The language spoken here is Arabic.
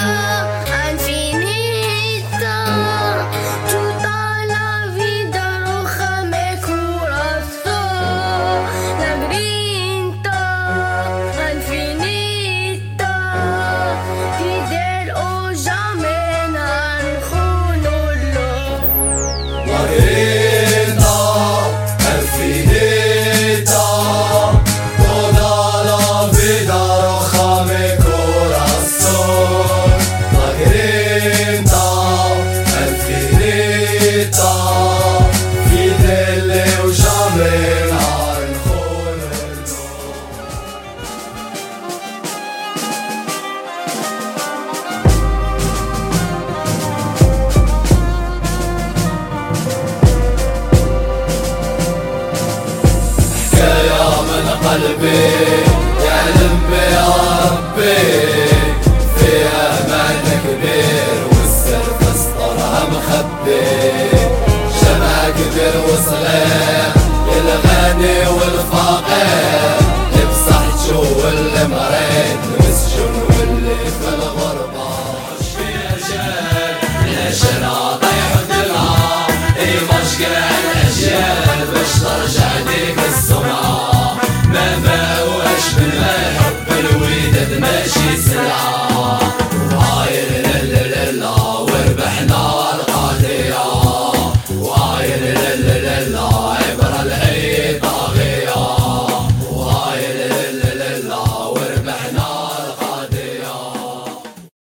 love. في نهار حكاية من قلبي يعلم لمي ربي فيها معنى كبير والسر في مخبي الوصلة للغني والفقير اللي بصحته واللي مريض المسجون واللي في الغربة مش في أجل ليش العطا يحد العار إيه مشكلة الأجيال باش ترجع ديك الصورة